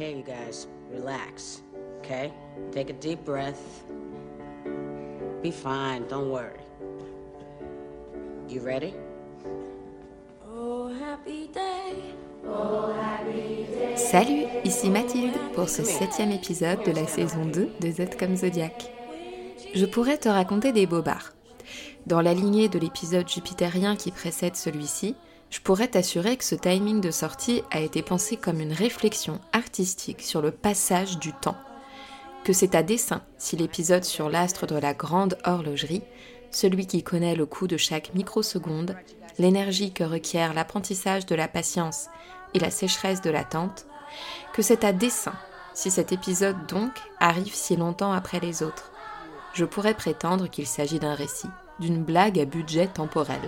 okay, you guys. Relax. Okay? Take a deep breath. Be fine, don't worry. You ready? Oh, happy day. Salut, ici Mathilde pour ce septième épisode de la saison 2 de Z comme Zodiac. Je pourrais te raconter des bobards. Dans la lignée de l'épisode jupitérien qui précède celui-ci, je pourrais t'assurer que ce timing de sortie a été pensé comme une réflexion artistique sur le passage du temps. Que c'est à dessein si l'épisode sur l'astre de la grande horlogerie, celui qui connaît le coût de chaque microseconde, l'énergie que requiert l'apprentissage de la patience et la sécheresse de l'attente, que c'est à dessein si cet épisode donc arrive si longtemps après les autres. Je pourrais prétendre qu'il s'agit d'un récit, d'une blague à budget temporel.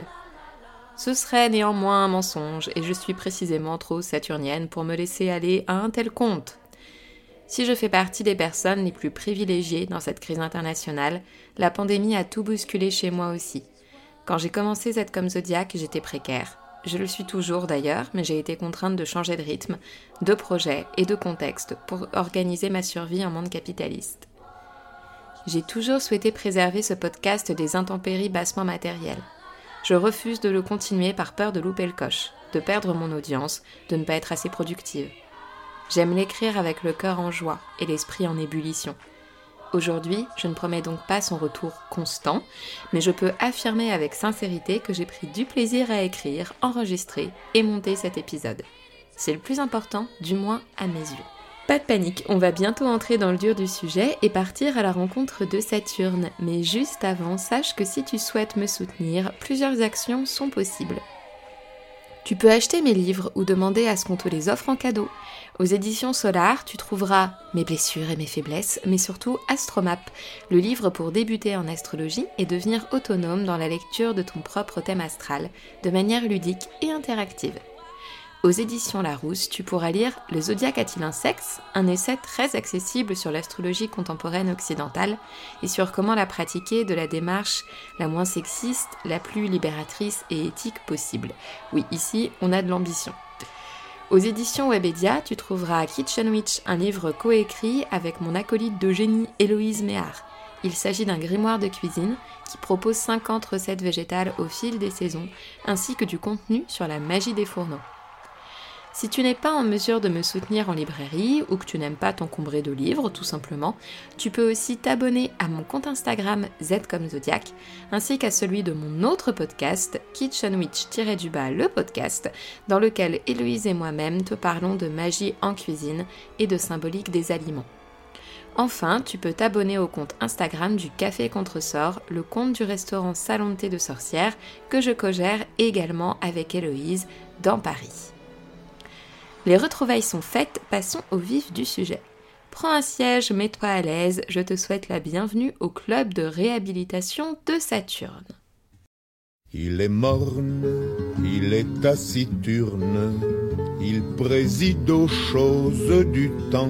Ce serait néanmoins un mensonge, et je suis précisément trop saturnienne pour me laisser aller à un tel compte. Si je fais partie des personnes les plus privilégiées dans cette crise internationale, la pandémie a tout bousculé chez moi aussi. Quand j'ai commencé Z comme Zodiac, j'étais précaire. Je le suis toujours d'ailleurs, mais j'ai été contrainte de changer de rythme, de projet et de contexte pour organiser ma survie en monde capitaliste. J'ai toujours souhaité préserver ce podcast des intempéries bassement matérielles. Je refuse de le continuer par peur de louper le coche, de perdre mon audience, de ne pas être assez productive. J'aime l'écrire avec le cœur en joie et l'esprit en ébullition. Aujourd'hui, je ne promets donc pas son retour constant, mais je peux affirmer avec sincérité que j'ai pris du plaisir à écrire, enregistrer et monter cet épisode. C'est le plus important, du moins à mes yeux. Pas de panique, on va bientôt entrer dans le dur du sujet et partir à la rencontre de Saturne. Mais juste avant, sache que si tu souhaites me soutenir, plusieurs actions sont possibles. Tu peux acheter mes livres ou demander à ce qu'on te les offre en cadeau. Aux éditions Solar, tu trouveras mes blessures et mes faiblesses, mais surtout Astromap, le livre pour débuter en astrologie et devenir autonome dans la lecture de ton propre thème astral, de manière ludique et interactive. Aux éditions Larousse, tu pourras lire Le zodiaque a-t-il un sexe Un essai très accessible sur l'astrologie contemporaine occidentale et sur comment la pratiquer de la démarche la moins sexiste, la plus libératrice et éthique possible. Oui, ici, on a de l'ambition. Aux éditions Webedia, tu trouveras Kitchen Witch, un livre coécrit avec mon acolyte de génie Héloïse Méhard. Il s'agit d'un grimoire de cuisine qui propose 50 recettes végétales au fil des saisons, ainsi que du contenu sur la magie des fourneaux. Si tu n'es pas en mesure de me soutenir en librairie ou que tu n'aimes pas t'encombrer de livres tout simplement, tu peux aussi t'abonner à mon compte Instagram Z comme Zodiac ainsi qu'à celui de mon autre podcast Kitchen Witch-du-bas le podcast dans lequel Héloïse et moi-même te parlons de magie en cuisine et de symbolique des aliments. Enfin, tu peux t'abonner au compte Instagram du Café Contresort, le compte du restaurant Salon de thé de sorcière que je co-gère également avec Héloïse dans Paris. Les retrouvailles sont faites, passons au vif du sujet. Prends un siège, mets-toi à l'aise, je te souhaite la bienvenue au club de réhabilitation de Saturne. Il est morne, il est taciturne, il préside aux choses du temps.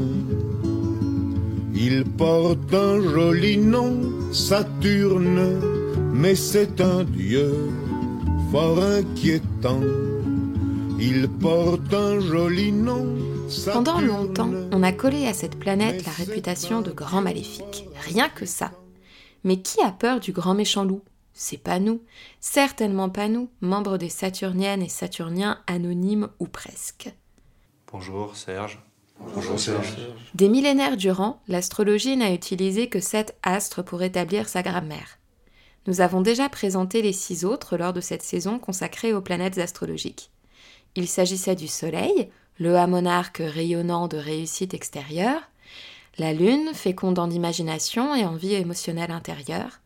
Il porte un joli nom, Saturne, mais c'est un dieu fort inquiétant. Il porte un joli nom. Pendant longtemps, on a collé à cette planète la réputation de grand maléfique. Rien que ça. Mais qui a peur du grand méchant loup? C'est pas nous. Certainement pas nous, membres des Saturniennes et Saturniens anonymes ou presque. Bonjour Serge. Bonjour Serge. Des millénaires durant, l'astrologie n'a utilisé que sept astres pour établir sa grammaire. Nous avons déjà présenté les six autres lors de cette saison consacrée aux planètes astrologiques. Il s'agissait du Soleil, le haut monarque rayonnant de réussite extérieure, la Lune, fécondant d'imagination et envie émotionnelle intérieure,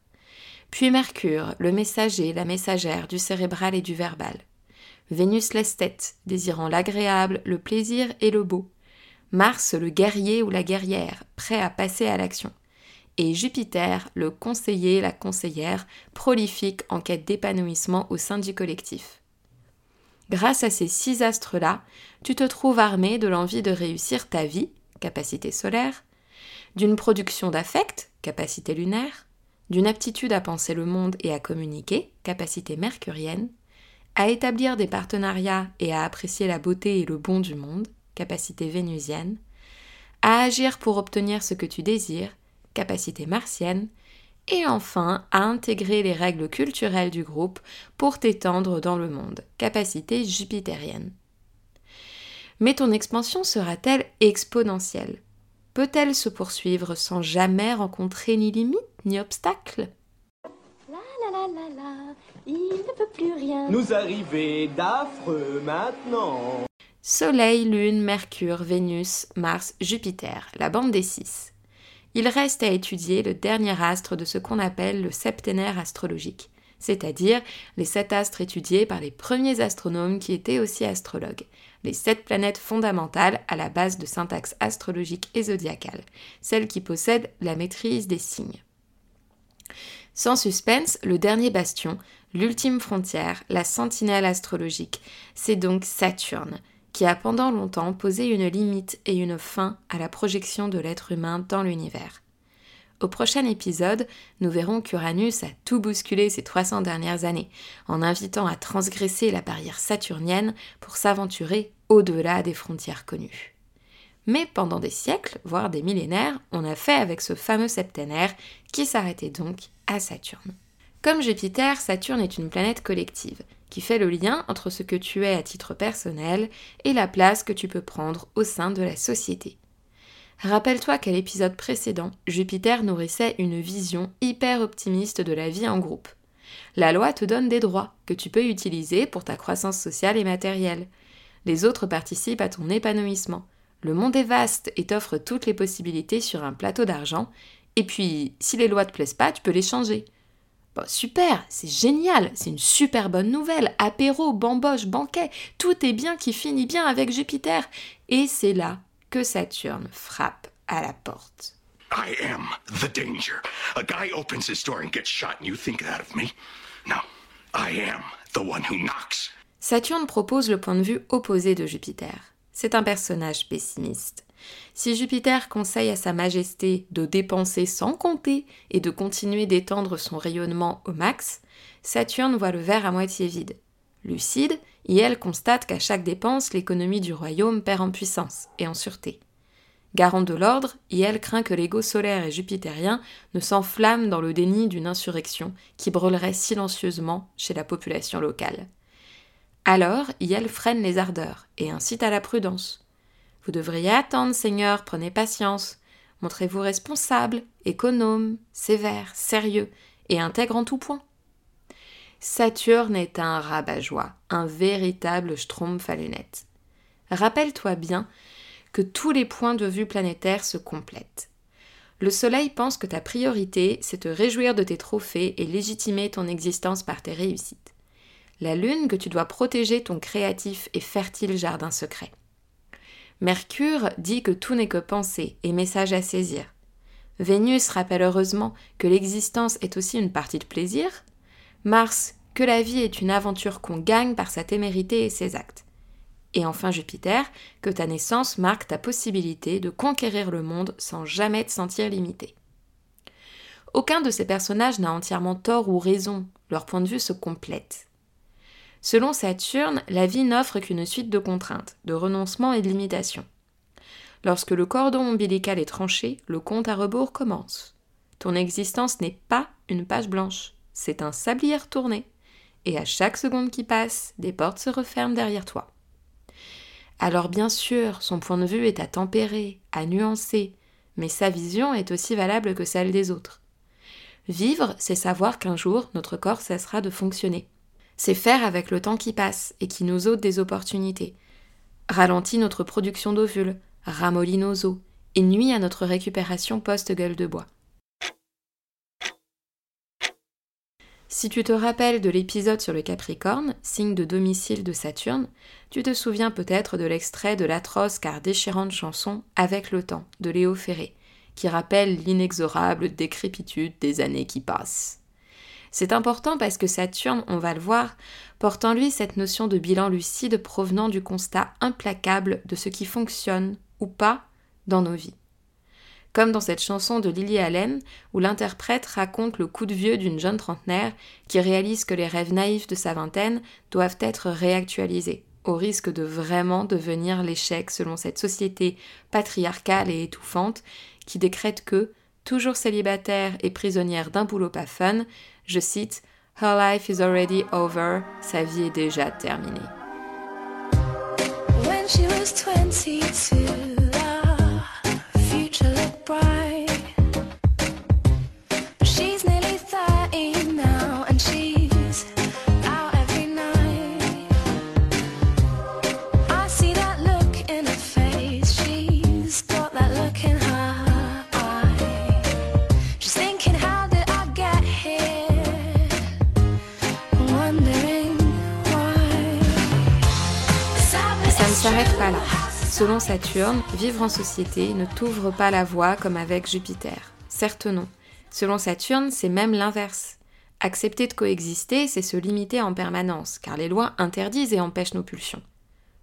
puis Mercure, le messager, la messagère du cérébral et du verbal, Vénus l'esthète, désirant l'agréable, le plaisir et le beau, Mars le guerrier ou la guerrière, prêt à passer à l'action, et Jupiter le conseiller, la conseillère, prolifique en quête d'épanouissement au sein du collectif. Grâce à ces six astres-là, tu te trouves armé de l'envie de réussir ta vie, capacité solaire, d'une production d'affect, capacité lunaire, d'une aptitude à penser le monde et à communiquer, capacité mercurienne, à établir des partenariats et à apprécier la beauté et le bon du monde, capacité vénusienne, à agir pour obtenir ce que tu désires, capacité martienne, et enfin à intégrer les règles culturelles du groupe pour t'étendre dans le monde, capacité jupitérienne. Mais ton expansion sera-t-elle exponentielle? Peut-elle se poursuivre sans jamais rencontrer ni limite ni obstacle? La la la la la, il ne peut plus rien. Nous arriver d'affreux maintenant. Soleil, Lune, Mercure, Vénus, Mars, Jupiter, la bande des six. Il reste à étudier le dernier astre de ce qu'on appelle le septénaire astrologique, c'est-à-dire les sept astres étudiés par les premiers astronomes qui étaient aussi astrologues, les sept planètes fondamentales à la base de syntaxe astrologique et zodiacale, celles qui possèdent la maîtrise des signes. Sans suspense, le dernier bastion, l'ultime frontière, la sentinelle astrologique, c'est donc Saturne, qui a pendant longtemps posé une limite et une fin à la projection de l'être humain dans l'univers. Au prochain épisode, nous verrons qu'Uranus a tout bousculé ces 300 dernières années, en invitant à transgresser la barrière saturnienne pour s'aventurer au-delà des frontières connues. Mais pendant des siècles, voire des millénaires, on a fait avec ce fameux septénaire qui s'arrêtait donc à Saturne. Comme Jupiter, Saturne est une planète collective, qui fait le lien entre ce que tu es à titre personnel et la place que tu peux prendre au sein de la société. Rappelle-toi qu'à l'épisode précédent, Jupiter nourrissait une vision hyper optimiste de la vie en groupe. La loi te donne des droits que tu peux utiliser pour ta croissance sociale et matérielle. Les autres participent à ton épanouissement. Le monde est vaste et t'offre toutes les possibilités sur un plateau d'argent. Et puis, si les lois te plaisent pas, tu peux les changer. Bon, super, c'est génial, c'est une super bonne nouvelle. Apéro, bamboche, banquet, tout est bien qui finit bien avec Jupiter. Et c'est là que Saturne frappe à la porte. I am the danger. A guy opens his door and gets shot, and you think that of me? No, I am the one who knocks. Saturne propose le point de vue opposé de Jupiter. C'est un personnage pessimiste. Si Jupiter conseille à Sa Majesté de dépenser sans compter et de continuer d'étendre son rayonnement au max, Saturne voit le verre à moitié vide. Lucide, et constate qu'à chaque dépense, l'économie du royaume perd en puissance et en sûreté. Garant de l'ordre, elle craint que l'ego solaire et jupitérien ne s'enflamme dans le déni d'une insurrection qui brûlerait silencieusement chez la population locale. Alors, elle freine les ardeurs et incite à la prudence. Vous devriez attendre, Seigneur, prenez patience. Montrez-vous responsable, économe, sévère, sérieux et intègre en tout point. Saturne est un rabat-joie, un véritable schtroumpf à. Rappelle-toi bien que tous les points de vue planétaires se complètent. Le Soleil pense que ta priorité, c'est te réjouir de tes trophées et légitimer ton existence par tes réussites. La Lune que tu dois protéger ton créatif et fertile jardin secret. Mercure dit que tout n'est que pensée et message à saisir. Vénus rappelle heureusement que l'existence est aussi une partie de plaisir, Mars, que la vie est une aventure qu'on gagne par sa témérité et ses actes. Et enfin Jupiter, que ta naissance marque ta possibilité de conquérir le monde sans jamais te sentir limité. Aucun de ces personnages n'a entièrement tort ou raison, leur point de vue se complète. Selon Saturne, la vie n'offre qu'une suite de contraintes, de renoncements et de limitations. Lorsque le cordon ombilical est tranché, le compte à rebours commence. Ton existence n'est pas une page blanche c'est un sablier retourné, et à chaque seconde qui passe, des portes se referment derrière toi. Alors bien sûr, son point de vue est à tempérer, à nuancer, mais sa vision est aussi valable que celle des autres. Vivre, c'est savoir qu'un jour, notre corps cessera de fonctionner. C'est faire avec le temps qui passe et qui nous ôte des opportunités, ralentit notre production d'ovules, ramollit nos os et nuit à notre récupération post-gueule de bois. Si tu te rappelles de l'épisode sur le Capricorne, signe de domicile de Saturne, tu te souviens peut-être de l'extrait de l'atroce car déchirante chanson Avec le temps de Léo Ferré, qui rappelle l'inexorable décrépitude des années qui passent. C'est important parce que Saturne, on va le voir, porte en lui cette notion de bilan lucide provenant du constat implacable de ce qui fonctionne ou pas dans nos vies. Comme dans cette chanson de Lily Allen où l'interprète raconte le coup de vieux d'une jeune trentenaire qui réalise que les rêves naïfs de sa vingtaine doivent être réactualisés, au risque de vraiment devenir l'échec selon cette société patriarcale et étouffante qui décrète que, toujours célibataire et prisonnière d'un boulot pas fun, je cite Her life is already over, sa vie est déjà terminée. When she was 22, pas là. Selon Saturne, vivre en société ne t'ouvre pas la voie comme avec Jupiter. Certes non. Selon Saturne, c'est même l'inverse. Accepter de coexister, c'est se limiter en permanence, car les lois interdisent et empêchent nos pulsions.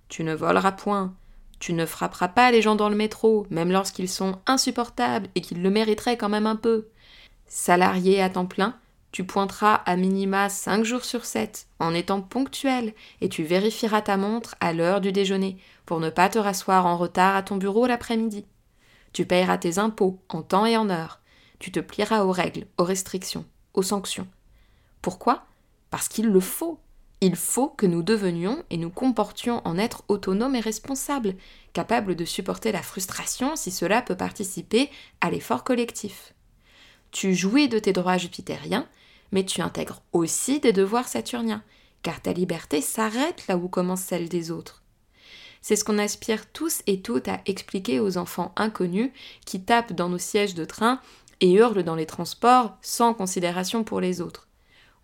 Tu ne voleras point, tu ne frapperas pas les gens dans le métro, même lorsqu'ils sont insupportables et qu'ils le mériteraient quand même un peu. Salarié à temps plein, tu pointeras à minima 5 jours sur 7 en étant ponctuel et tu vérifieras ta montre à l'heure du déjeuner pour ne pas te rasseoir en retard à ton bureau l'après-midi. Tu payeras tes impôts en temps et en heure. Tu te plieras aux règles, aux restrictions, aux sanctions. Pourquoi? Parce qu'il le faut. Il faut que nous devenions et nous comportions en être autonomes et responsables, capables de supporter la frustration si cela peut participer à l'effort collectif. Tu jouis de tes droits jupitériens, mais tu intègres aussi des devoirs saturniens, car ta liberté s'arrête là où commence celle des autres. C'est ce qu'on aspire tous et toutes à expliquer aux enfants inconnus qui tapent dans nos sièges de train et hurlent dans les transports sans considération pour les autres.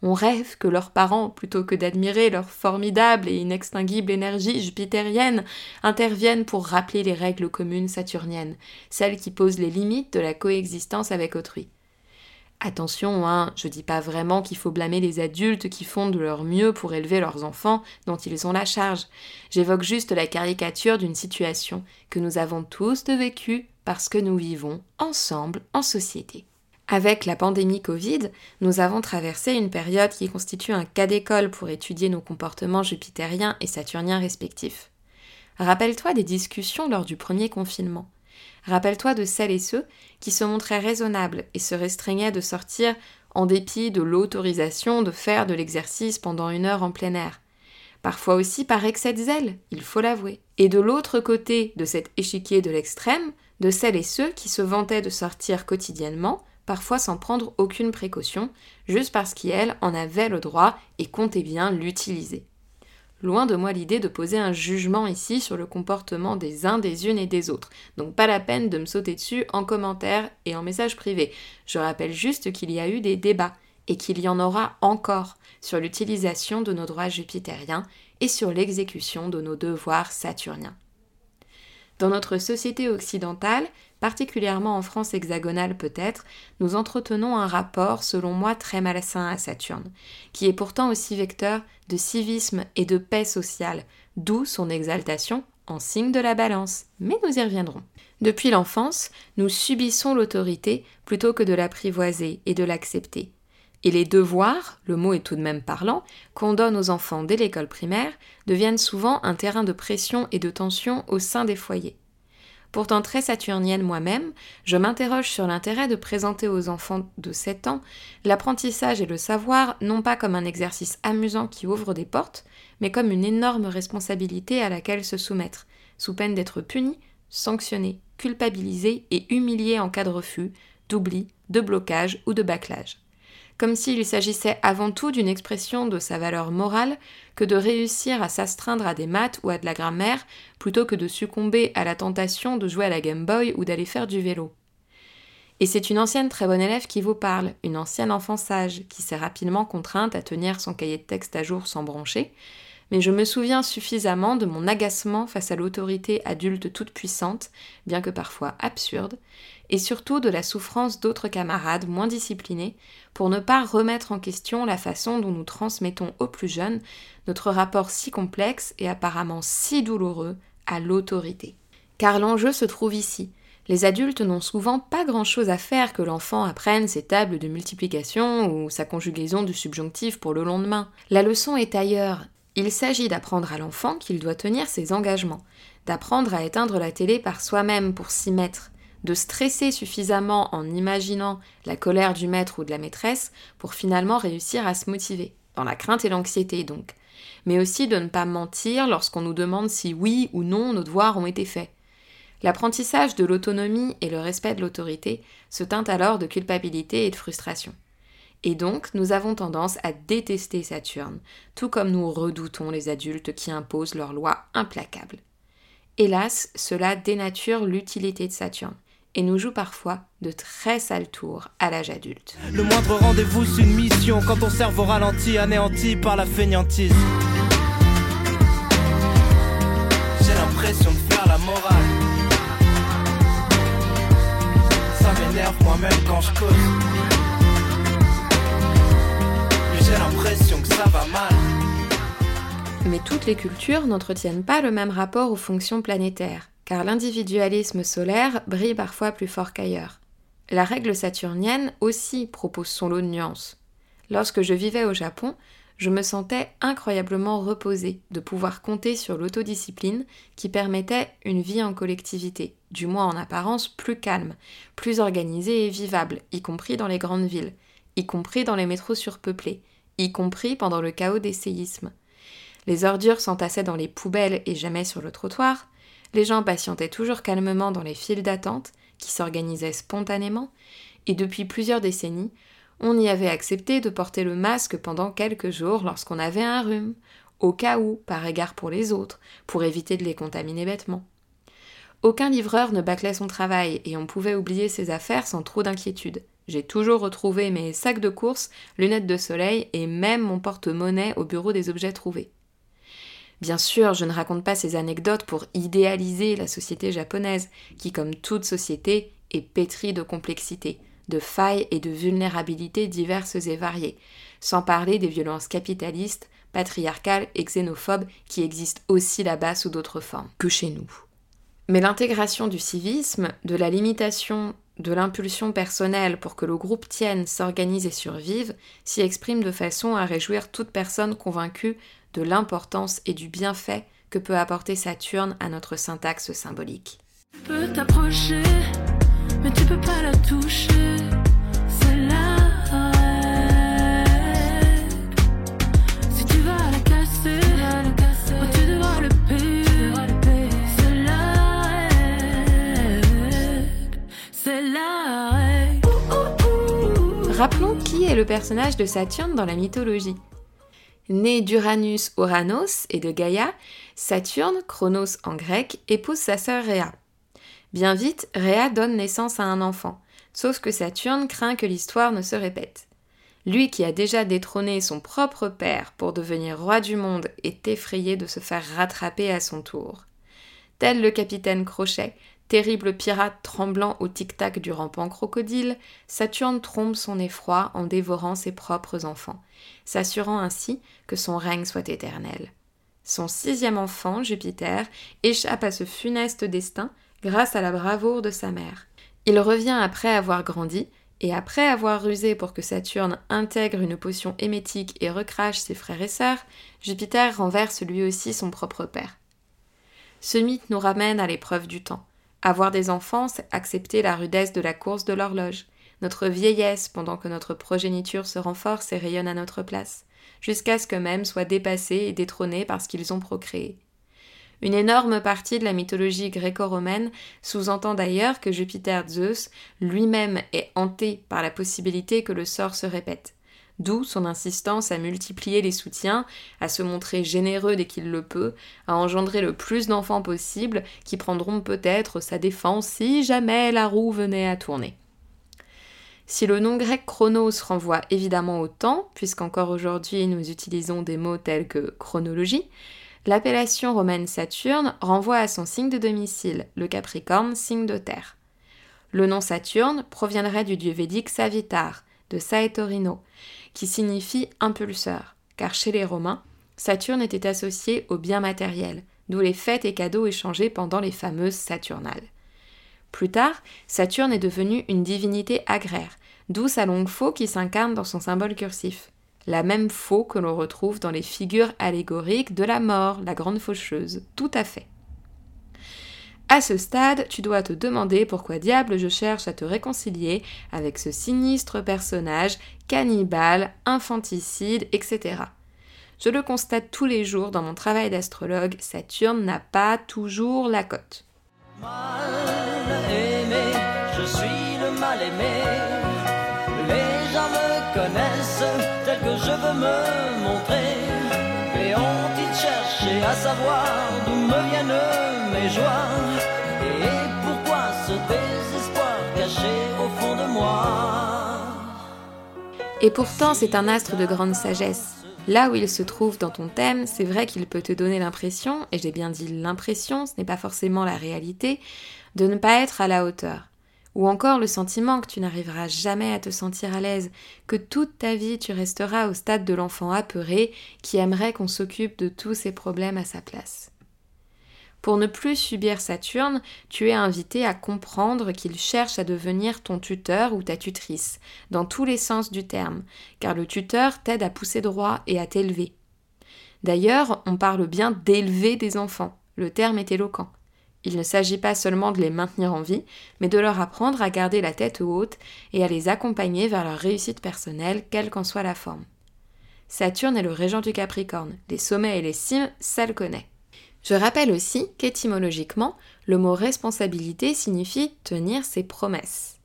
On rêve que leurs parents, plutôt que d'admirer leur formidable et inextinguible énergie jupitérienne, interviennent pour rappeler les règles communes saturniennes, celles qui posent les limites de la coexistence avec autrui. Attention, hein, je dis pas vraiment qu'il faut blâmer les adultes qui font de leur mieux pour élever leurs enfants dont ils ont la charge. J'évoque juste la caricature d'une situation que nous avons tous vécue parce que nous vivons ensemble en société. Avec la pandémie Covid, nous avons traversé une période qui constitue un cas d'école pour étudier nos comportements jupitériens et saturniens respectifs. Rappelle-toi des discussions lors du premier confinement. Rappelle-toi de celles et ceux qui se montraient raisonnables et se restreignaient de sortir en dépit de l'autorisation de faire de l'exercice pendant une heure en plein air. Parfois aussi par excès de zèle, il faut l'avouer. Et de l'autre côté de cet échiquier de l'extrême, de celles et ceux qui se vantaient de sortir quotidiennement, parfois sans prendre aucune précaution, juste parce qu'ils en avaient le droit et comptaient bien l'utiliser. Loin de moi l'idée de poser un jugement ici sur le comportement des uns, des unes et des autres. Donc pas la peine de me sauter dessus en commentaire et en message privé. Je rappelle juste qu'il y a eu des débats et qu'il y en aura encore sur l'utilisation de nos droits jupitériens et sur l'exécution de nos devoirs saturniens. Dans notre société occidentale, particulièrement en France hexagonale peut-être, nous entretenons un rapport, selon moi, très malsain à Saturne, qui est pourtant aussi vecteur de civisme et de paix sociale, d'où son exaltation en signe de la balance, mais nous y reviendrons. Depuis l'enfance, nous subissons l'autorité plutôt que de l'apprivoiser et de l'accepter. Et les devoirs, le mot est tout de même parlant, qu'on donne aux enfants dès l'école primaire, deviennent souvent un terrain de pression et de tension au sein des foyers. Pourtant très saturnienne moi-même, je m'interroge sur l'intérêt de présenter aux enfants de 7 ans l'apprentissage et le savoir non pas comme un exercice amusant qui ouvre des portes, mais comme une énorme responsabilité à laquelle se soumettre, sous peine d'être puni, sanctionné, culpabilisé et humilié en cas de refus, d'oubli, de blocage ou de bâclage comme s'il s'agissait avant tout d'une expression de sa valeur morale que de réussir à s'astreindre à des maths ou à de la grammaire plutôt que de succomber à la tentation de jouer à la Game Boy ou d'aller faire du vélo. Et c'est une ancienne très bonne élève qui vous parle, une ancienne enfant sage, qui s'est rapidement contrainte à tenir son cahier de texte à jour sans broncher, mais je me souviens suffisamment de mon agacement face à l'autorité adulte toute puissante, bien que parfois absurde, et surtout de la souffrance d'autres camarades moins disciplinés, pour ne pas remettre en question la façon dont nous transmettons aux plus jeunes notre rapport si complexe et apparemment si douloureux à l'autorité. Car l'enjeu se trouve ici. Les adultes n'ont souvent pas grand-chose à faire que l'enfant apprenne ses tables de multiplication ou sa conjugaison du subjonctif pour le lendemain. La leçon est ailleurs, Il s'agit d'apprendre à l'enfant qu'il doit tenir ses engagements, d'apprendre à éteindre la télé par soi-même pour s'y mettre, de stresser suffisamment en imaginant la colère du maître ou de la maîtresse pour finalement réussir à se motiver, dans la crainte et l'anxiété donc, mais aussi de ne pas mentir lorsqu'on nous demande si oui ou non nos devoirs ont été faits. L'apprentissage de l'autonomie et le respect de l'autorité se teintent alors de culpabilité et de frustration. Et donc, nous avons tendance à détester Saturne, tout comme nous redoutons les adultes qui imposent leurs lois implacables. Hélas, cela dénature l'utilité de Saturne et nous joue parfois de très sales tours à l'âge adulte. Le moindre rendez-vous, c'est une mission quand ton cerveau ralentit, anéanti par la fainéantise. J'ai l'impression de faire la morale. Ça m'énerve moi-même quand je cause. Mais j'ai l'impression que ça va mal. Mais toutes les cultures n'entretiennent pas le même rapport aux fonctions planétaires, car l'individualisme solaire brille parfois plus fort qu'ailleurs. La règle saturnienne aussi propose son lot de nuances. Lorsque je vivais au Japon, je me sentais incroyablement reposée de pouvoir compter sur l'autodiscipline qui permettait une vie en collectivité, du moins en apparence plus calme, plus organisée et vivable, y compris dans les grandes villes, y compris dans les métros surpeuplés, y compris pendant le chaos des séismes. Les ordures s'entassaient dans les poubelles et jamais sur le trottoir, les gens patientaient toujours calmement dans les files d'attente qui s'organisaient spontanément, et depuis plusieurs décennies, on y avait accepté de porter le masque pendant quelques jours lorsqu'on avait un rhume, au cas où, par égard pour les autres, pour éviter de les contaminer bêtement. Aucun livreur ne bâclait son travail et on pouvait oublier ses affaires sans trop d'inquiétude. J'ai toujours retrouvé mes sacs de courses, lunettes de soleil et même mon porte-monnaie au bureau des objets trouvés. Bien sûr, je ne raconte pas ces anecdotes pour idéaliser la société japonaise, qui, comme toute société, est pétrie de complexité, de failles et de vulnérabilités diverses et variées, sans parler des violences capitalistes, patriarcales et xénophobes qui existent aussi là-bas sous d'autres formes que chez nous. Mais l'intégration du civisme, de la limitation de l'impulsion personnelle pour que le groupe tienne, s'organise et survive, s'y exprime de façon à réjouir toute personne convaincue de l'importance et du bienfait que peut apporter Saturne à notre syntaxe symbolique. Tu peux t'approcher, mais tu peux pas la toucher. C'est là. Si tu vas la casser, oh, tu devras le payer. C'est la règle. C'est la règle. Ouh, ouh, ouh. Rappelons qui est le personnage de Saturne dans la mythologie. Né d'Uranus Oranos et de Gaïa, Saturne, Chronos en grec, épouse sa sœur Rhea. Bien vite, Rhea donne naissance à un enfant, sauf que Saturne craint que l'histoire ne se répète. Lui qui a déjà détrôné son propre père pour devenir roi du monde est effrayé de se faire rattraper à son tour. Tel le capitaine Crochet, terrible pirate tremblant au tic-tac du rampant crocodile, Saturne trompe son effroi en dévorant ses propres enfants, s'assurant ainsi que son règne soit éternel. Son sixième enfant, Jupiter, échappe à ce funeste destin grâce à la bravoure de sa mère. Il revient après avoir grandi, et après avoir rusé pour que Saturne intègre une potion émétique et recrache ses frères et sœurs, Jupiter renverse lui aussi son propre père. Ce mythe nous ramène à l'épreuve du temps. Avoir des enfants, c'est accepter la rudesse de la course de l'horloge, notre vieillesse pendant que notre progéniture se renforce et rayonne à notre place, jusqu'à ce qu'eux-mêmes soient dépassés et détrônés parce qu'ils ont procréé. Une énorme partie de la mythologie gréco-romaine sous-entend d'ailleurs que Jupiter Zeus lui-même est hanté par la possibilité que le sort se répète. D'où son insistance à multiplier les soutiens, à se montrer généreux dès qu'il le peut, à engendrer le plus d'enfants possible qui prendront peut-être sa défense si jamais la roue venait à tourner. Si le nom grec chronos renvoie évidemment au temps, puisqu'encore aujourd'hui nous utilisons des mots tels que chronologie, l'appellation romaine Saturne renvoie à son signe de domicile, le Capricorne, signe de terre. Le nom Saturne proviendrait du dieu védique Savitar, de Saetorino, qui signifie impulseur, car chez les Romains, Saturne était associé au bien matériel, d'où les fêtes et cadeaux échangés pendant les fameuses Saturnales. Plus tard, Saturne est devenu une divinité agraire, d'où sa longue faux qui s'incarne dans son symbole cursif. la même faux que l'on retrouve dans les figures allégoriques de la mort, la grande faucheuse. Tout à fait. À ce stade, tu dois te demander pourquoi diable je cherche à te réconcilier avec ce sinistre personnage, cannibale, infanticide, etc. Je le constate tous les jours dans mon travail d'astrologue, Saturne n'a pas toujours la cote. Je suis le mal aimé. Les gens me connaissent tel que je veux me montrer. Et ont-ils cherché à savoir d'où me viennent mes joies? Et pourtant, c'est un astre de grande sagesse. Là où il se trouve dans ton thème, c'est vrai qu'il peut te donner l'impression, et j'ai bien dit l'impression, ce n'est pas forcément la réalité, de ne pas être à la hauteur. Ou encore le sentiment que tu n'arriveras jamais à te sentir à l'aise, que toute ta vie tu resteras au stade de l'enfant apeuré qui aimerait qu'on s'occupe de tous ses problèmes à sa place. Pour ne plus subir Saturne, tu es invité à comprendre qu'il cherche à devenir ton tuteur ou ta tutrice, dans tous les sens du terme, car le tuteur t'aide à pousser droit et à t'élever. D'ailleurs, on parle bien d'élever des enfants, le terme est éloquent. Il ne s'agit pas seulement de les maintenir en vie, mais de leur apprendre à garder la tête haute et à les accompagner vers leur réussite personnelle, quelle qu'en soit la forme. Saturne est le régent du Capricorne, les sommets et les cimes, ça le connaît. Je rappelle aussi qu'étymologiquement, le mot responsabilité signifie tenir ses promesses.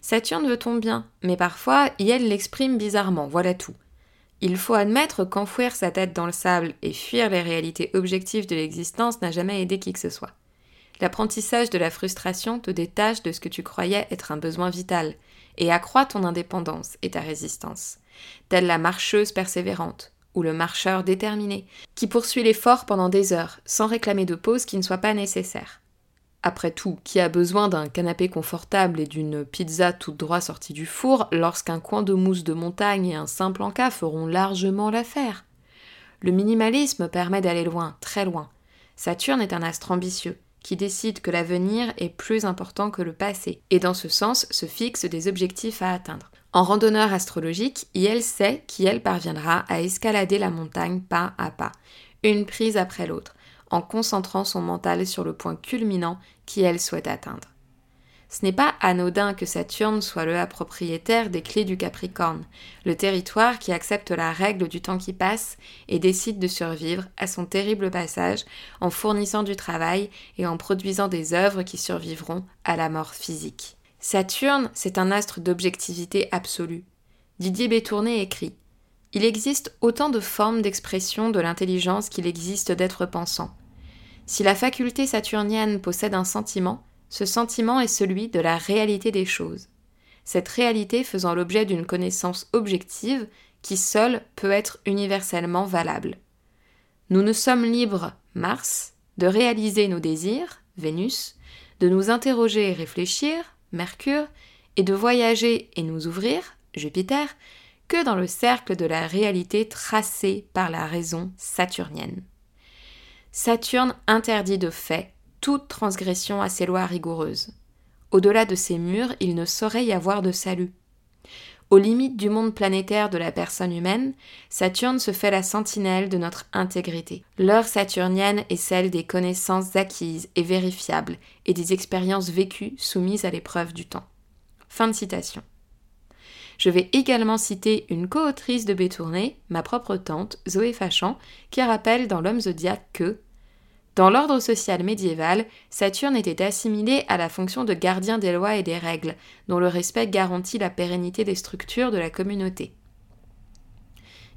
Saturne veut ton bien, mais parfois elle l'exprime bizarrement, voilà tout. Il faut admettre qu'enfouir sa tête dans le sable et fuir les réalités objectives de l'existence n'a jamais aidé qui que ce soit. L'apprentissage de la frustration te détache de ce que tu croyais être un besoin vital et accroît ton indépendance et ta résistance, telle la marcheuse persévérante ou le marcheur déterminé, qui poursuit l'effort pendant des heures, sans réclamer de pause qui ne soit pas nécessaire. Après tout, qui a besoin d'un canapé confortable et d'une pizza toute droit sortie du four lorsqu'un coin de mousse de montagne et un simple encas feront largement l'affaire? Le minimalisme permet d'aller loin, très loin. Saturne est un astre ambitieux, qui décide que l'avenir est plus important que le passé, et dans ce sens se fixe des objectifs à atteindre. En randonneur astrologique, elle sait qu'elle parviendra à escalader la montagne pas à pas, une prise après l'autre, en concentrant son mental sur le point culminant qu'elle souhaite atteindre. Ce n'est pas anodin que Saturne soit le propriétaire des clés du Capricorne, le territoire qui accepte la règle du temps qui passe et décide de survivre à son terrible passage en fournissant du travail et en produisant des œuvres qui survivront à la mort physique. Saturne, c'est un astre d'objectivité absolue. Didier Bétourné écrit Il existe autant de formes d'expression de l'intelligence qu'il existe d'êtres pensants. Si la faculté saturnienne possède un sentiment, ce sentiment est celui de la réalité des choses. Cette réalité faisant l'objet d'une connaissance objective qui seule peut être universellement valable. Nous ne sommes libres, Mars, de réaliser nos désirs, Vénus, de nous interroger et réfléchir, Mercure, et de voyager et nous ouvrir, Jupiter, que dans le cercle de la réalité tracée par la raison saturnienne. Saturne interdit de fait toute transgression à ses lois rigoureuses. Au-delà de ces murs, il ne saurait y avoir de salut. Aux limites du monde planétaire de la personne humaine, Saturne se fait la sentinelle de notre intégrité. L'heure saturnienne est celle des connaissances acquises et vérifiables et des expériences vécues soumises à l'épreuve du temps. Fin de citation. Je vais également citer une co-autrice de Bétourné, ma propre tante, Zoé Fachan, qui rappelle dans L'homme zodiaque que dans l'ordre social médiéval, Saturne était assimilé à la fonction de gardien des lois et des règles, dont le respect garantit la pérennité des structures de la communauté.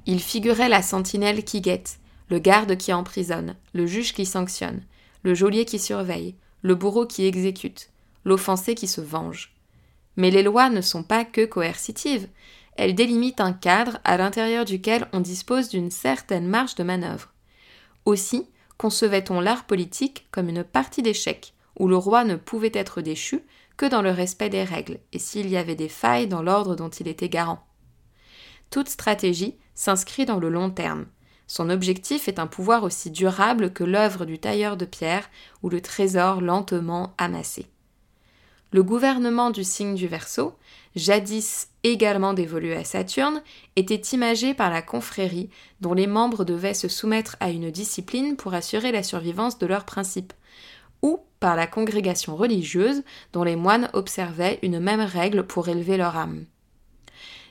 Il figurait la sentinelle qui guette, le garde qui emprisonne, le juge qui sanctionne, le geôlier qui surveille, le bourreau qui exécute, l'offensé qui se venge. Mais les lois ne sont pas que coercitives, elles délimitent un cadre à l'intérieur duquel on dispose d'une certaine marge de manœuvre. Aussi, concevait-on l'art politique comme une partie d'échecs, où le roi ne pouvait être déchu que dans le respect des règles, et s'il y avait des failles dans l'ordre dont il était garant. Toute stratégie s'inscrit dans le long terme. Son objectif est un pouvoir aussi durable que l'œuvre du tailleur de pierre ou le trésor lentement amassé. Le gouvernement du signe du Verseau, jadis également dévolu à Saturne, était imagé par la confrérie dont les membres devaient se soumettre à une discipline pour assurer la survivance de leurs principes, ou par la congrégation religieuse dont les moines observaient une même règle pour élever leur âme.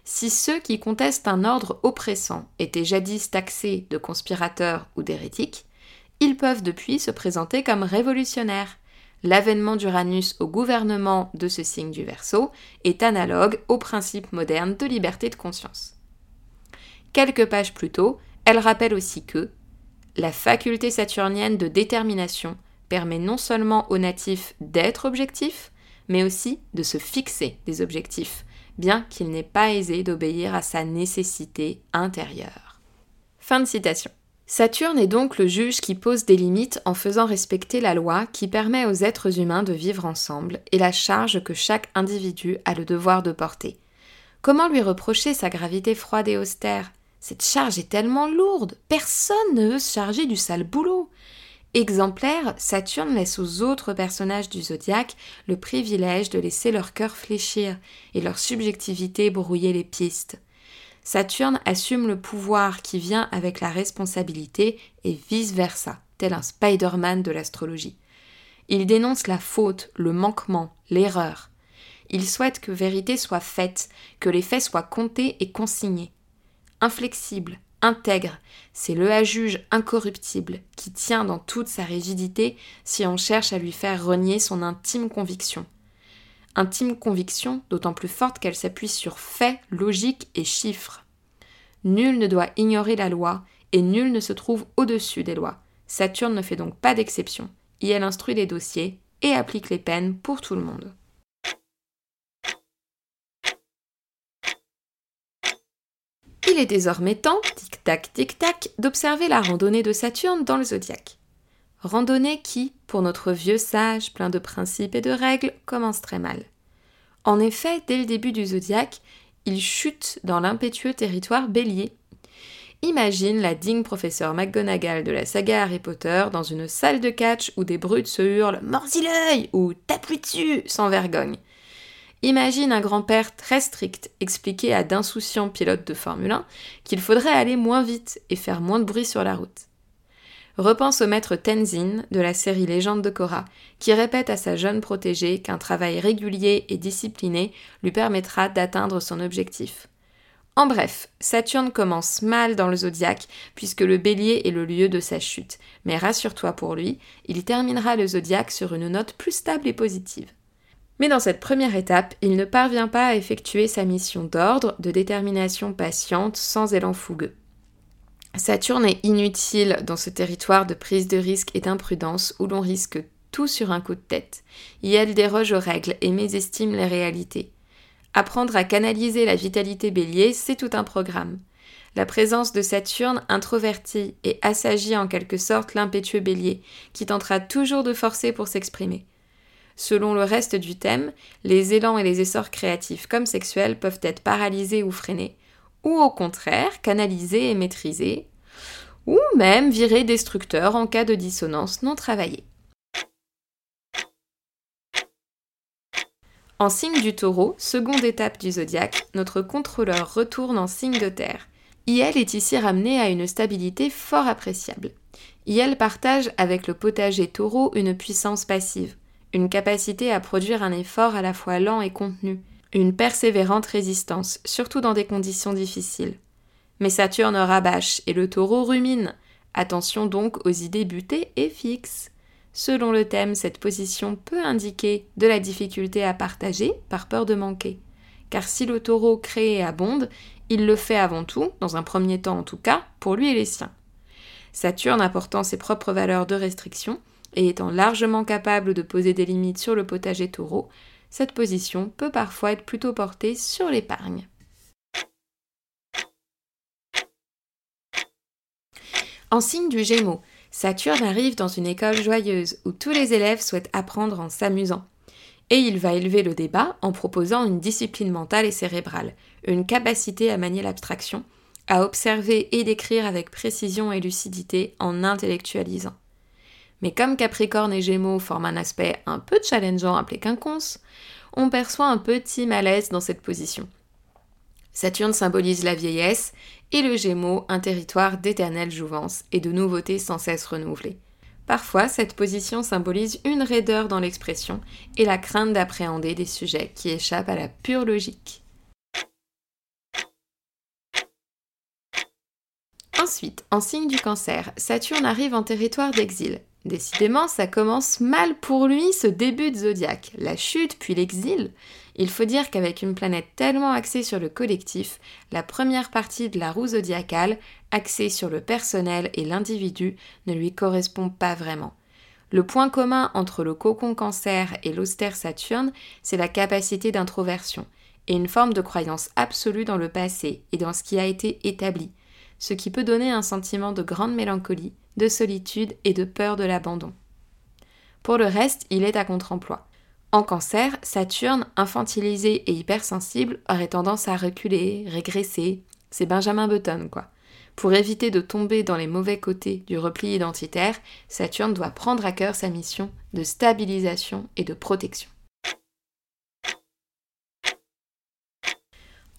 Si ceux qui contestent un ordre oppressant étaient jadis taxés de conspirateurs ou d'hérétiques, ils peuvent depuis se présenter comme révolutionnaires. L'avènement d'Uranus au gouvernement de ce signe du Verseau est analogue au principe moderne de liberté de conscience. Quelques pages plus tôt, elle rappelle aussi que la faculté saturnienne de détermination permet non seulement aux natifs d'être objectifs, mais aussi de se fixer des objectifs, bien qu'il n'est pas aisé d'obéir à sa nécessité intérieure. Fin de citation. Saturne est donc le juge qui pose des limites en faisant respecter la loi qui permet aux êtres humains de vivre ensemble et la charge que chaque individu a le devoir de porter. Comment lui reprocher sa gravité froide et austère? Cette charge est tellement lourde, personne ne veut se charger du sale boulot. Exemplaire, Saturne laisse aux autres personnages du zodiaque le privilège de laisser leur cœur fléchir et leur subjectivité brouiller les pistes. Saturne assume le pouvoir qui vient avec la responsabilité et vice-versa, tel un Spider-Man de l'astrologie. Il dénonce la faute, le manquement, l'erreur. Il souhaite que vérité soit faite, que les faits soient comptés et consignés. Inflexible, intègre, c'est le à-juge incorruptible qui tient dans toute sa rigidité si on cherche à lui faire renier son intime conviction. Intime conviction d'autant plus forte qu'elle s'appuie sur faits, logiques et chiffres. Nul ne doit ignorer la loi et nul ne se trouve au-dessus des lois. Saturne ne fait donc pas d'exception, et elle instruit les dossiers et applique les peines pour tout le monde. Il est désormais temps, tic-tac, tic-tac, d'observer la randonnée de Saturne dans le zodiaque. Randonnée qui, pour notre vieux sage plein de principes et de règles, commence très mal. En effet, dès le début du zodiaque, il chute dans l'impétueux territoire bélier. Imagine la digne professeur McGonagall de la saga Harry Potter dans une salle de catch où des brutes se hurlent Mords-y l'œil ou Tape-lui dessus sans vergogne. Imagine un grand-père très strict expliquer à d'insouciants pilotes de Formule 1 qu'il faudrait aller moins vite et faire moins de bruit sur la route. Repense au maître Tenzin de la série Légende de Korra, qui répète à sa jeune protégée qu'un travail régulier et discipliné lui permettra d'atteindre son objectif. En bref, Saturne commence mal dans le zodiaque puisque le bélier est le lieu de sa chute, mais rassure-toi pour lui, il terminera le zodiaque sur une note plus stable et positive. Mais dans cette première étape, il ne parvient pas à effectuer sa mission d'ordre, de détermination patiente, sans élan fougueux. Saturne est inutile dans ce territoire de prise de risque et d'imprudence où l'on risque tout sur un coup de tête. Et elle déroge aux règles et mésestime les réalités. Apprendre à canaliser la vitalité bélier, c'est tout un programme. La présence de Saturne introvertit et assagit en quelque sorte l'impétueux bélier, qui tentera toujours de forcer pour s'exprimer. Selon le reste du thème, les élans et les essors créatifs comme sexuels peuvent être paralysés ou freinés, ou au contraire canalisés et maîtrisés, ou même virés destructeurs en cas de dissonance non travaillée. En signe du taureau, seconde étape du zodiaque, notre contrôleur retourne en signe de terre. Iel est ici ramené à une stabilité fort appréciable. Iel partage avec le potager taureau une puissance passive une capacité à produire un effort à la fois lent et contenu, une persévérante résistance, surtout dans des conditions difficiles. Mais Saturne rabâche et le taureau rumine. Attention donc aux idées butées et fixes. Selon le thème, cette position peut indiquer de la difficulté à partager par peur de manquer. Car si le taureau crée et abonde, il le fait avant tout, dans un premier temps en tout cas, pour lui et les siens. Saturne apportant ses propres valeurs de restriction, et étant largement capable de poser des limites sur le potager taureau, cette position peut parfois être plutôt portée sur l'épargne. En signe du Gémeaux, Saturne arrive dans une école joyeuse où tous les élèves souhaitent apprendre en s'amusant. Et il va élever le débat en proposant une discipline mentale et cérébrale, une capacité à manier l'abstraction, à observer et décrire avec précision et lucidité en intellectualisant. Mais comme Capricorne et Gémeaux forment un aspect un peu challengeant appelé quinconce, on perçoit un petit malaise dans cette position. Saturne symbolise la vieillesse et le Gémeaux un territoire d'éternelle jouvence et de nouveautés sans cesse renouvelées. Parfois, cette position symbolise une raideur dans l'expression et la crainte d'appréhender des sujets qui échappent à la pure logique. Ensuite, en signe du cancer, Saturne arrive en territoire d'exil. Décidément, ça commence mal pour lui ce début de zodiaque, la chute puis l'exil. Il faut dire qu'avec une planète tellement axée sur le collectif, la première partie de la roue zodiacale, axée sur le personnel et l'individu, ne lui correspond pas vraiment. Le point commun entre le cocon cancer et l'austère Saturne, c'est la capacité d'introversion et une forme de croyance absolue dans le passé et dans ce qui a été établi, ce qui peut donner un sentiment de grande mélancolie, de solitude et de peur de l'abandon. Pour le reste, il est à contre-emploi. En cancer, Saturne, infantilisé et hypersensible, aurait tendance à reculer, régresser. C'est Benjamin Button, quoi. Pour éviter de tomber dans les mauvais côtés du repli identitaire, Saturne doit prendre à cœur sa mission de stabilisation et de protection.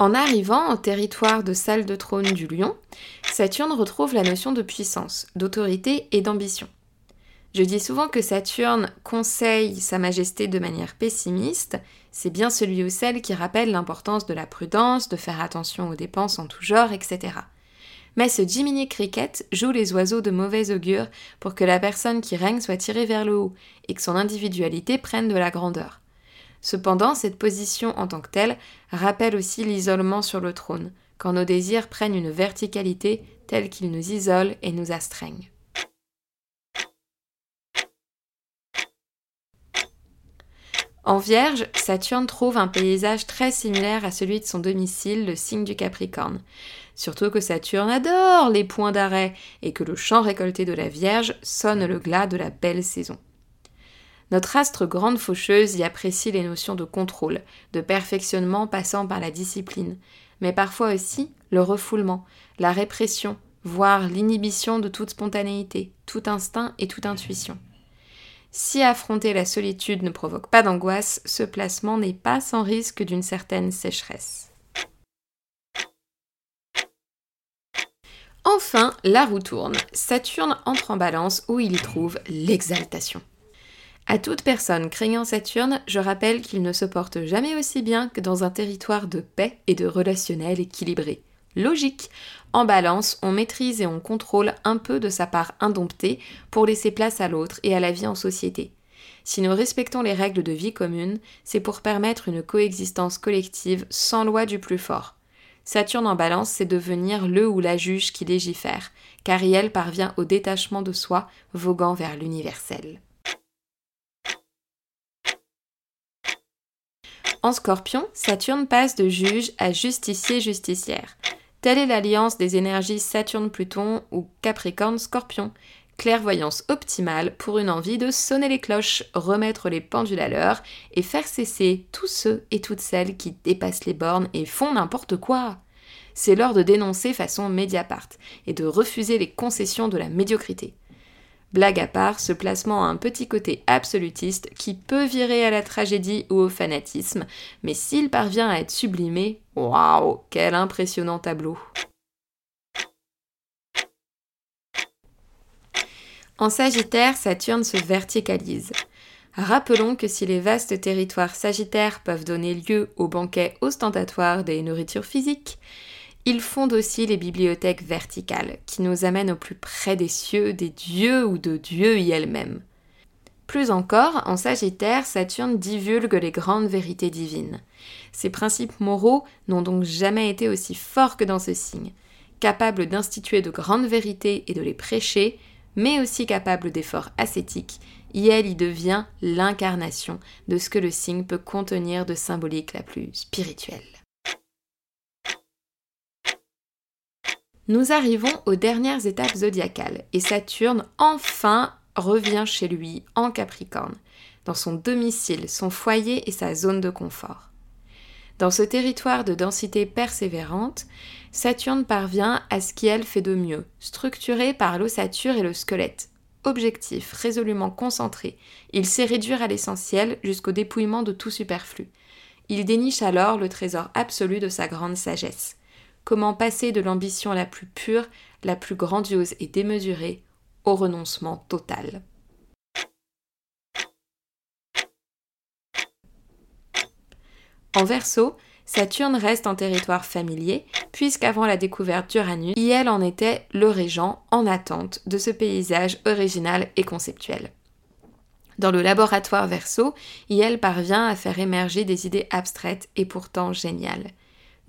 En arrivant au territoire de salle de trône du lion, Saturne retrouve la notion de puissance, d'autorité et d'ambition. Je dis souvent que Saturne conseille Sa Majesté de manière pessimiste, c'est bien celui ou celle qui rappelle l'importance de la prudence, de faire attention aux dépenses en tout genre, etc. Mais ce Jiminy Cricket joue les oiseaux de mauvais augure pour que la personne qui règne soit tirée vers le haut et que son individualité prenne de la grandeur. Cependant, cette position en tant que telle rappelle aussi l'isolement sur le trône, quand nos désirs prennent une verticalité telle qu'ils nous isolent et nous astreignent. En Vierge, Saturne trouve un paysage très similaire à celui de son domicile, le signe du Capricorne. Surtout que Saturne adore les points d'arrêt et que le chant récolté de la Vierge sonne le glas de la belle saison. Notre astre grande faucheuse y apprécie les notions de contrôle, de perfectionnement passant par la discipline, mais parfois aussi le refoulement, la répression, voire l'inhibition de toute spontanéité, tout instinct et toute intuition. Si affronter la solitude ne provoque pas d'angoisse, ce placement n'est pas sans risque d'une certaine sécheresse. Enfin, la roue tourne. Saturne entre en balance où il y trouve l'exaltation. À toute personne craignant Saturne, je rappelle qu'il ne se porte jamais aussi bien que dans un territoire de paix et de relationnel équilibré. Logique. En balance, on maîtrise et on contrôle un peu de sa part indomptée pour laisser place à l'autre et à la vie en société. Si nous respectons les règles de vie commune, c'est pour permettre une coexistence collective sans loi du plus fort. Saturne en balance, c'est devenir le ou la juge qui légifère, car elle parvient au détachement de soi, voguant vers l'universel. En scorpion, Saturne passe de juge à justicier-justicière. Telle est l'alliance des énergies Saturne-Pluton ou Capricorne-Scorpion. Clairvoyance optimale pour une envie de sonner les cloches, remettre les pendules à l'heure et faire cesser tous ceux et toutes celles qui dépassent les bornes et font n'importe quoi. C'est l'heure de dénoncer façon Mediapart et de refuser les concessions de la médiocrité. Blague à part, ce placement a un petit côté absolutiste qui peut virer à la tragédie ou au fanatisme, mais s'il parvient à être sublimé, waouh, quel impressionnant tableau! En Sagittaire, Saturne se verticalise. Rappelons que si les vastes territoires sagittaires peuvent donner lieu aux banquets ostentatoires des nourritures physiques, il fonde aussi les bibliothèques verticales, qui nous amènent au plus près des cieux, des dieux ou de Dieu y elle-même. Plus encore, en Sagittaire, Saturne divulgue les grandes vérités divines. Ses principes moraux n'ont donc jamais été aussi forts que dans ce signe. Capable d'instituer de grandes vérités et de les prêcher, mais aussi capable d'efforts ascétiques, Yel y devient l'incarnation de ce que le signe peut contenir de symbolique la plus spirituelle. Nous arrivons aux dernières étapes zodiacales et Saturne enfin revient chez lui en Capricorne, dans son domicile, son foyer et sa zone de confort. Dans ce territoire de densité persévérante, Saturne parvient à ce qu'elle fait de mieux, structuré par l'ossature et le squelette. objectif, résolument concentré, il sait réduire à l'essentiel jusqu'au dépouillement de tout superflu. Il déniche alors le trésor absolu de sa grande sagesse. Comment passer de l'ambition la plus pure, la plus grandiose et démesurée, au renoncement total. En verso, Saturne reste en territoire familier, puisqu'avant la découverte d'Uranus, Iel en était le régent en attente de ce paysage original et conceptuel. Dans le laboratoire Verseau, Iel parvient à faire émerger des idées abstraites et pourtant géniales.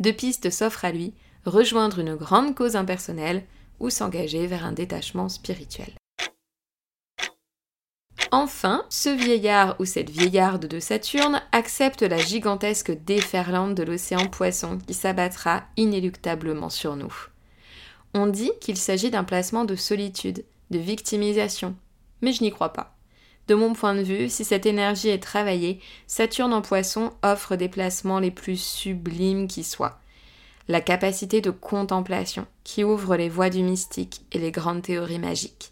Deux pistes s'offrent à lui, rejoindre une grande cause impersonnelle ou s'engager vers un détachement spirituel. Enfin, ce vieillard ou cette vieillarde de Saturne accepte la gigantesque déferlante de l'océan Poisson qui s'abattra inéluctablement sur nous. On dit qu'il s'agit d'un placement de solitude, de victimisation, mais je n'y crois pas. De mon point de vue, si cette énergie est travaillée, Saturne en Poisson offre des placements les plus sublimes qui soient. La capacité de contemplation qui ouvre les voies du mystique et les grandes théories magiques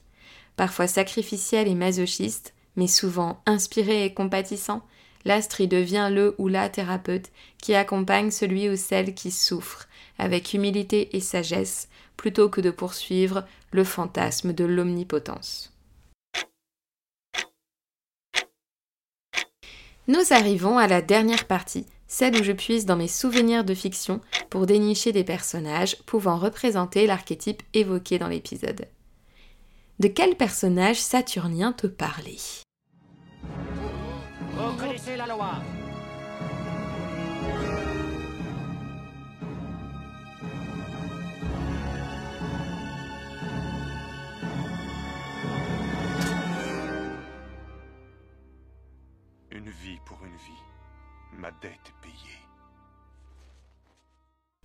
parfois sacrificiel et masochiste, mais souvent inspiré et compatissant, l'astre y devient le ou la thérapeute qui accompagne celui ou celle qui souffre, avec humilité et sagesse, plutôt que de poursuivre le fantasme de l'omnipotence. Nous arrivons à la dernière partie, celle où je puise dans mes souvenirs de fiction pour dénicher des personnages pouvant représenter l'archétype évoqué dans l'épisode. De quel personnage saturnien te parler Une vie pour une vie. Ma dette payée.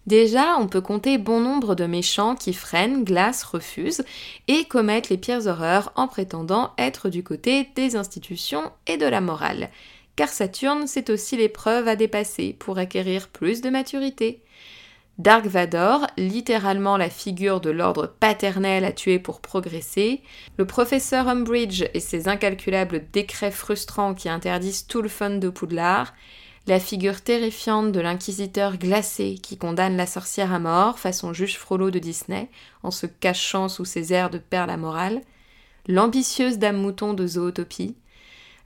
Déjà, on peut compter bon nombre de méchants qui freinent, glacent, refusent et commettent les pires horreurs en prétendant être du côté des institutions et de la morale. Car Saturne, c'est aussi l'épreuve à dépasser pour acquérir plus de maturité. Dark Vador, littéralement la figure de l'ordre paternel à tuer pour progresser, le professeur Umbridge et ses incalculables décrets frustrants qui interdisent tout le fun de Poudlard, la figure terrifiante de l'inquisiteur glacé qui condamne la sorcière à mort, façon juge Frollo de Disney, en se cachant sous ses airs de père la morale, l'ambitieuse dame mouton de Zootopie,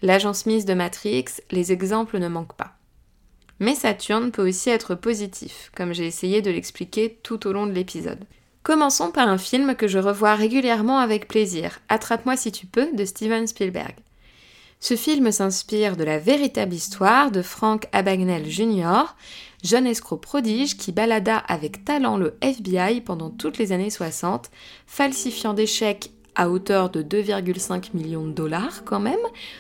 l'agent Smith de Matrix, les exemples ne manquent pas. Mais Saturne peut aussi être positif, comme j'ai essayé de l'expliquer tout au long de l'épisode. Commençons par un film que je revois régulièrement avec plaisir, Attrape-moi si tu peux, de Steven Spielberg. Ce film s'inspire de la véritable histoire de Frank Abagnale Jr., jeune escroc prodige qui balada avec talent le FBI pendant toutes les années 60, falsifiant des chèques à hauteur de 2,5 millions de dollars quand même,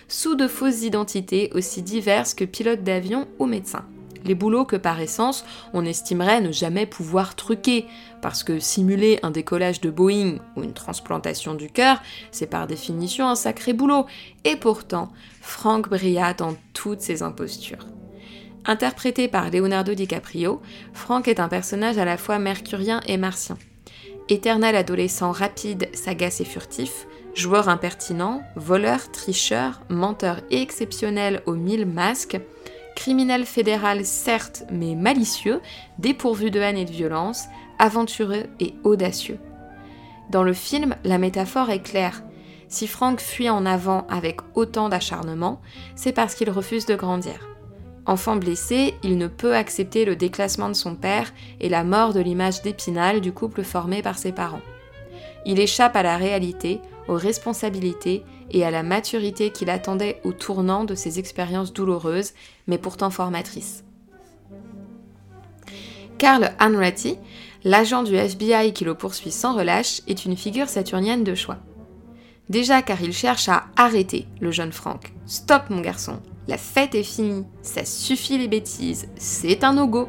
sous de fausses identités aussi diverses que pilote d'avion ou médecin les boulots que par essence on estimerait ne jamais pouvoir truquer, parce que simuler un décollage de Boeing ou une transplantation du cœur, c'est par définition un sacré boulot, et pourtant, Frank brilla dans toutes ses impostures. Interprété par Leonardo DiCaprio, Frank est un personnage à la fois mercurien et martien. Éternel adolescent rapide, sagace et furtif, joueur impertinent, voleur, tricheur, menteur exceptionnel aux mille masques, criminel fédéral certes, mais malicieux, dépourvu de haine et de violence, aventureux et audacieux. Dans le film, la métaphore est claire. Si Frank fuit en avant avec autant d'acharnement, c'est parce qu'il refuse de grandir. Enfant blessé, il ne peut accepter le déclassement de son père et la mort de l'image d'Épinal du couple formé par ses parents. Il échappe à la réalité, aux responsabilités et à la maturité qu'il attendait au tournant de ces expériences douloureuses, mais pourtant formatrices. Carl Hanratty, l'agent du FBI qui le poursuit sans relâche, est une figure saturnienne de choix. Déjà car il cherche à arrêter le jeune Frank. Stop mon garçon, la fête est finie, ça suffit les bêtises, c'est un no-go.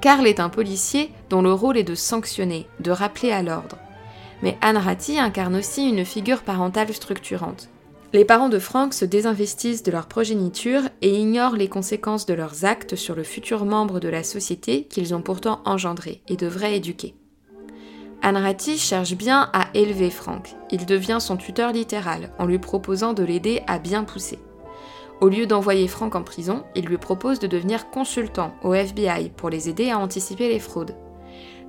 Carl est un policier dont le rôle est de sanctionner, de rappeler à l'ordre mais Anne Ratti incarne aussi une figure parentale structurante. Les parents de Frank se désinvestissent de leur progéniture et ignorent les conséquences de leurs actes sur le futur membre de la société qu'ils ont pourtant engendré et devraient éduquer. Anrati cherche bien à élever Frank. Il devient son tuteur littéral en lui proposant de l'aider à bien pousser. Au lieu d'envoyer Frank en prison, il lui propose de devenir consultant au FBI pour les aider à anticiper les fraudes.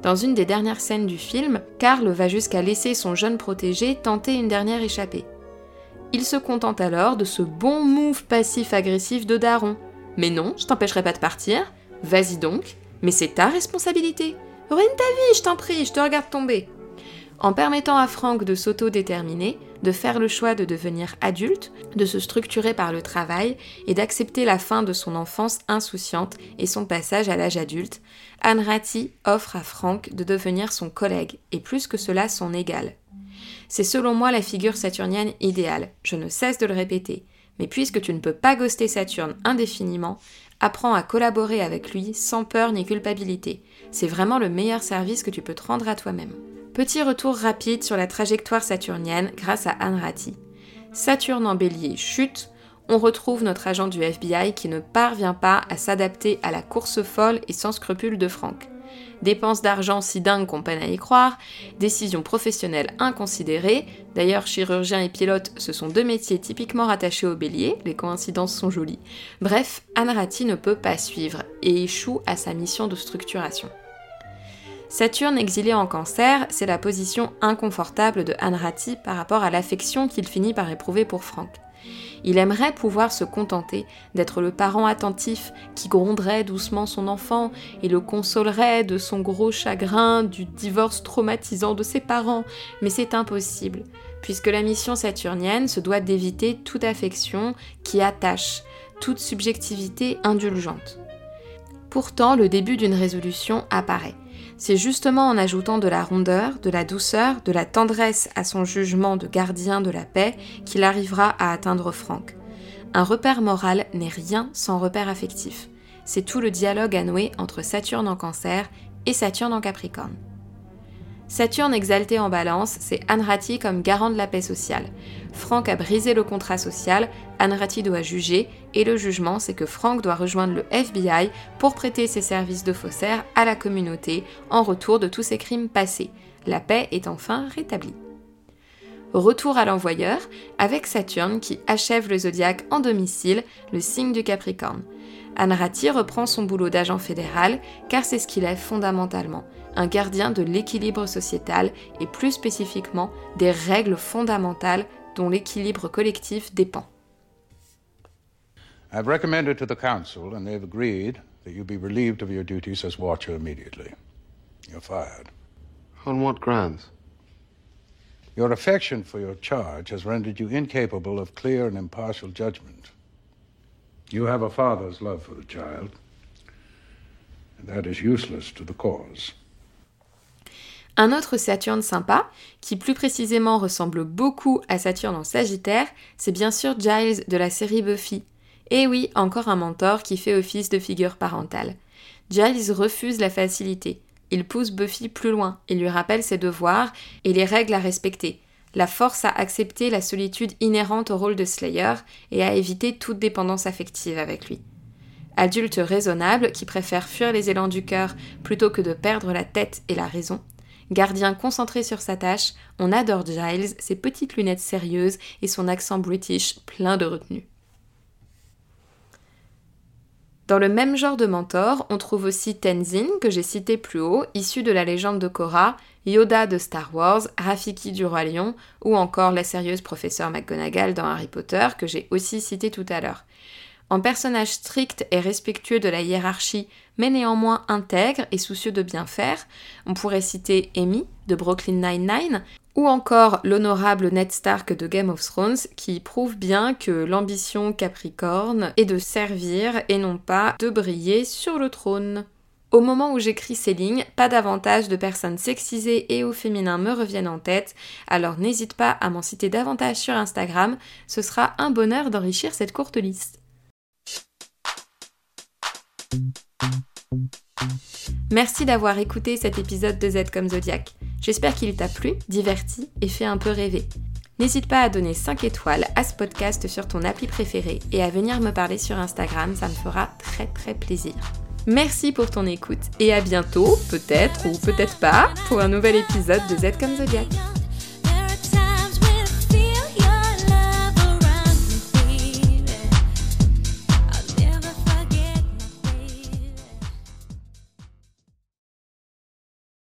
Dans une des dernières scènes du film, Carl va jusqu'à laisser son jeune protégé tenter une dernière échappée. Il se contente alors de ce bon move passif-agressif de Daron. Mais non, je t'empêcherai pas de partir, vas-y donc, mais c'est ta responsabilité. Ruine ta vie, je t'en prie, je te regarde tomber. En permettant à Frank de s'auto-déterminer, de faire le choix de devenir adulte, de se structurer par le travail et d'accepter la fin de son enfance insouciante et son passage à l'âge adulte, Anne Ratti offre à Frank de devenir son collègue et plus que cela son égal. C'est selon moi la figure saturnienne idéale, je ne cesse de le répéter. Mais puisque tu ne peux pas ghoster Saturne indéfiniment, apprends à collaborer avec lui sans peur ni culpabilité. C'est vraiment le meilleur service que tu peux te rendre à toi-même. Petit retour rapide sur la trajectoire saturnienne grâce à Anne Ratti. Saturne en bélier chute, on retrouve notre agent du FBI qui ne parvient pas à s'adapter à la course folle et sans scrupule de Frank. Dépenses d'argent si dingues qu'on peine à y croire, décisions professionnelles inconsidérées, d'ailleurs chirurgien et pilote ce sont deux métiers typiquement rattachés au bélier, les coïncidences sont jolies. Bref, Anne ne peut pas suivre et échoue à sa mission de structuration. Saturne exilé en cancer, c'est la position inconfortable de Anrati par rapport à l'affection qu'il finit par éprouver pour Frank. Il aimerait pouvoir se contenter d'être le parent attentif qui gronderait doucement son enfant et le consolerait de son gros chagrin du divorce traumatisant de ses parents, mais c'est impossible, puisque la mission saturnienne se doit d'éviter toute affection qui attache, toute subjectivité indulgente. Pourtant, le début d'une résolution apparaît. C'est justement en ajoutant de la rondeur, de la douceur, de la tendresse à son jugement de gardien de la paix qu'il arrivera à atteindre Franck. Un repère moral n'est rien sans repère affectif. C'est tout le dialogue à nouer entre Saturne en cancer et Saturne en capricorne. Saturne exalté en balance, c'est Anrati comme garant de la paix sociale. Franck a brisé le contrat social, Anrati doit juger, et le jugement, c'est que Franck doit rejoindre le FBI pour prêter ses services de faussaire à la communauté en retour de tous ses crimes passés. La paix est enfin rétablie. Retour à l'envoyeur, avec Saturne qui achève le zodiaque en domicile, le signe du Capricorne. Anrati reprend son boulot d'agent fédéral car c'est ce qu'il est fondamentalement un gardien de l'équilibre sociétal et plus spécifiquement des règles fondamentales dont l'équilibre collectif dépend. I've recommended to the council and they've agreed that you be relieved of your duties as watcher immediately. You're fired. On what grounds? Your affection for your charge has rendered you incapable of clear and impartial judgment. You have a father's love for the child, and that is useless to the cause. Un autre Saturne sympa, qui plus précisément ressemble beaucoup à Saturne en Sagittaire, c'est bien sûr Giles de la série Buffy. Et oui, encore un mentor qui fait office de figure parentale. Giles refuse la facilité. Il pousse Buffy plus loin et lui rappelle ses devoirs et les règles à respecter, la force à accepter la solitude inhérente au rôle de Slayer et à éviter toute dépendance affective avec lui. Adulte raisonnable qui préfère fuir les élans du cœur plutôt que de perdre la tête et la raison, Gardien concentré sur sa tâche, on adore Giles, ses petites lunettes sérieuses et son accent british plein de retenue. Dans le même genre de mentor, on trouve aussi Tenzin, que j'ai cité plus haut, issu de la légende de Korra, Yoda de Star Wars, Rafiki du Roi Lion, ou encore la sérieuse professeure McGonagall dans Harry Potter, que j'ai aussi cité tout à l'heure. En personnage strict et respectueux de la hiérarchie, mais néanmoins intègre et soucieux de bien faire, on pourrait citer Amy de Brooklyn Nine-Nine, ou encore l'honorable Ned Stark de Game of Thrones, qui prouve bien que l'ambition capricorne est de servir et non pas de briller sur le trône. Au moment où j'écris ces lignes, pas davantage de personnes sexisées et ou féminins me reviennent en tête, alors n'hésite pas à m'en citer davantage sur Instagram, ce sera un bonheur d'enrichir cette courte liste. Merci d'avoir écouté cet épisode de Z comme Zodiac. J'espère qu'il t'a plu, diverti et fait un peu rêver. N'hésite pas à donner 5 étoiles à ce podcast sur ton appli préféré et à venir me parler sur Instagram, ça me fera très très plaisir. Merci pour ton écoute et à bientôt, peut-être ou peut-être pas, pour un nouvel épisode de Z comme Zodiac.